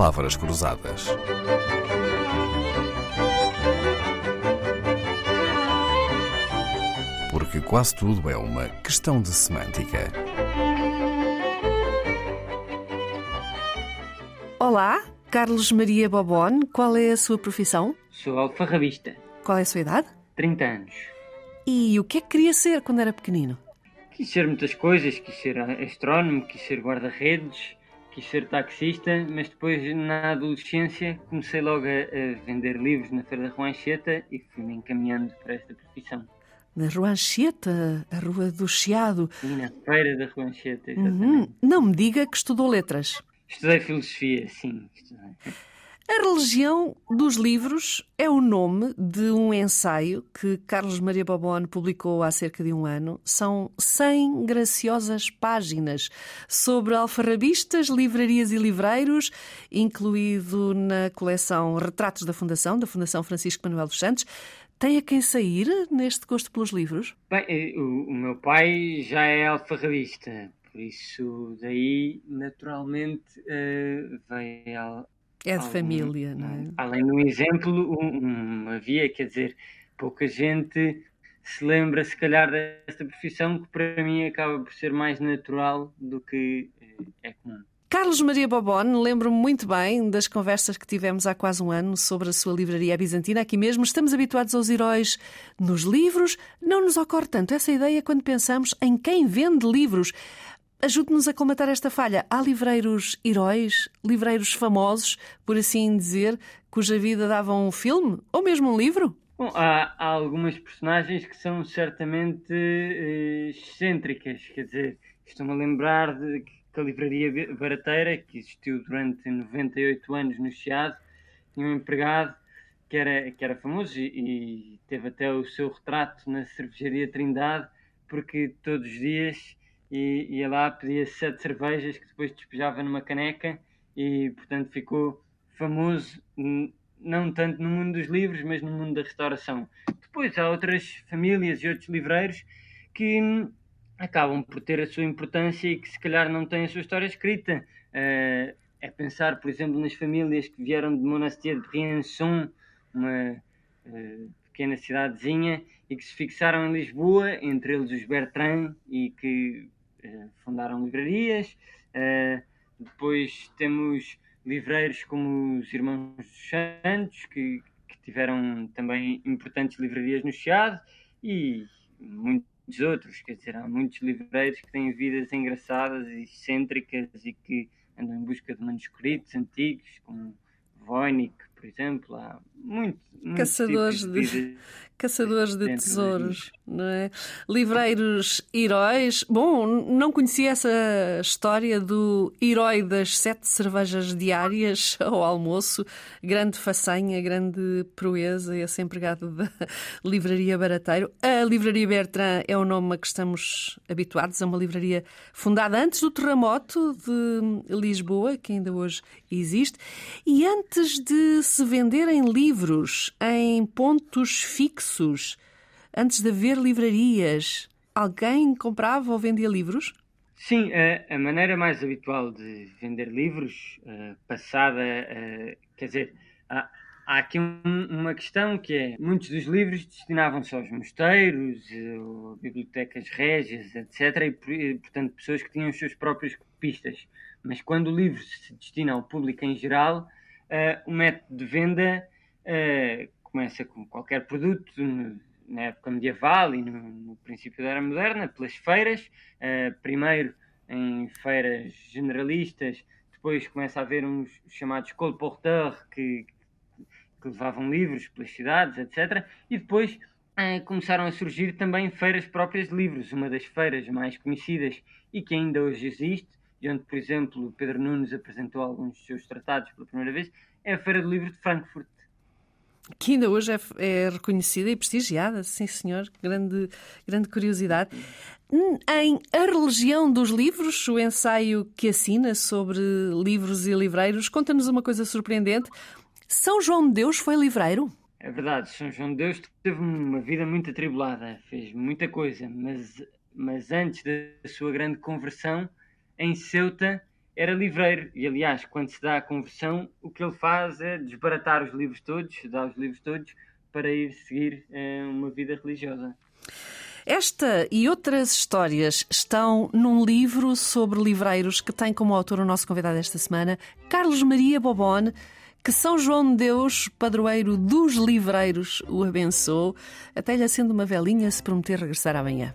palavras cruzadas. Porque quase tudo é uma questão de semântica. Olá, Carlos Maria Bobon, qual é a sua profissão? Sou alfarrabista, Qual é a sua idade? 30 anos. E o que é que queria ser quando era pequenino? Quis ser muitas coisas, quis ser astrónomo, quis ser guarda-redes, quis ser taxista, mas depois na adolescência comecei logo a, a vender livros na Feira da Roancheta e fui-me encaminhando para esta profissão. Na Rua Anchieta, a Rua do Chiado. E na Feira da Roancheta, Uhum. exatamente. Não me diga que estudou letras. Estudei filosofia, sim. estudei. A religião dos livros é o nome de um ensaio que Carlos Maria Bobon publicou há cerca de um ano. São 100 graciosas páginas sobre alfarrabistas, livrarias e livreiros, incluído na coleção Retratos da Fundação, da Fundação Francisco Manuel dos Santos. Tem a quem sair neste gosto pelos livros? Bem, eh, o, meu pai já é alfarrabista, por isso daí naturalmente eh, veio É de família, não é? Além de um exemplo, um, um- havia, quer dizer, pouca gente se lembra, se calhar, desta profissão que para mim acaba por ser mais natural do que eh, é comum. Carlos Maria Bobon, lembro-me muito bem das conversas que tivemos há quase um ano sobre a sua livraria bizantina. Aqui mesmo estamos habituados aos heróis nos livros. Não nos ocorre tanto essa ideia quando pensamos em quem vende livros. Ajude-nos a colmatar esta falha. Há livreiros heróis, livreiros famosos, por assim dizer, cuja vida dava um filme ou mesmo um livro? Bom, há, há algumas personagens que são certamente eh, excêntricas, quer dizer, estou-me a lembrar de que a livraria barateira, que existiu durante 98 anos no Chiado, tinha um empregado que era, que era famoso e, e teve até o seu retrato na cervejaria Trindade, porque todos os dias i- ia lá, pedia sete cervejas que depois despejava numa caneca e, portanto, ficou famoso n- não tanto no mundo dos livros, mas no mundo da restauração. Depois há outras famílias e outros livreiros que hum, acabam por ter a sua importância e que se calhar não têm a sua história escrita. Eh, é pensar, por exemplo, nas famílias que vieram de Monasterio de Briançon, uma eh, pequena cidadezinha, e que se fixaram em Lisboa, entre eles os Bertrand, e que fundaram livrarias. Eh, depois temos livreiros como os Irmãos dos Santos, que, que tiveram também importantes livrarias no Chiado, e muitos outros, quer dizer, há muitos livreiros que têm vidas engraçadas e excêntricas e que andam em busca de manuscritos antigos, como Voynich, por exemplo, há muito, muitos Caçadores tipos de- vidas Caçadores de tesouros, não é? Livreiros heróis. Bom, não conhecia essa história do herói das sete cervejas diárias ao almoço. Grande façanha, grande proeza, esse empregado da Livraria Barateiro. A Livraria Bertrand é o nome a que estamos habituados. É uma livraria fundada antes do terremoto de Lisboa, que ainda hoje existe. E antes de se venderem livros em pontos fixos, antes de haver livrarias, alguém comprava ou vendia livros? Sim, a, maneira mais habitual de vender livros, eh, passada, eh, quer dizer, há, aqui um- uma questão que é, muitos dos livros destinavam-se aos mosteiros, eh, bibliotecas régias, etc., e, por- portanto, pessoas que tinham os seus próprios copistas. Mas quando o livro se destina ao público em geral, o método de venda começa com qualquer produto, na época medieval e no, no princípio da era moderna, pelas feiras, Uh, primeiro em feiras generalistas, depois começa a haver uns chamados colporteurs que, que levavam livros pelas cidades, etc. E depois uh, começaram a surgir também feiras próprias de livros. Uma das feiras mais conhecidas e que ainda hoje existe, e onde, por exemplo, Pedro Nunes apresentou alguns dos seus tratados pela primeira vez, é a Feira do Livro de Frankfurt. Que ainda hoje é, é reconhecida e prestigiada, sim senhor, grande, grande curiosidade. Em A Religião dos Livros, o ensaio que assina sobre livros e livreiros, conta-nos uma coisa surpreendente. São João de Deus foi livreiro? É verdade, São João de Deus teve uma vida muito atribulada, fez muita coisa, mas, mas antes da sua grande conversão, em Ceuta, era livreiro e, aliás, quando se dá a conversão, o que ele faz é desbaratar os livros todos, dar os livros todos, para ir seguir uh, uma vida religiosa. Esta e outras histórias estão num livro sobre livreiros que tem como autor o nosso convidado esta semana, Carlos Maria Bobone. Que São João de Deus, padroeiro dos livreiros, o abençoe, até lhe acendo uma velinha se prometer regressar amanhã.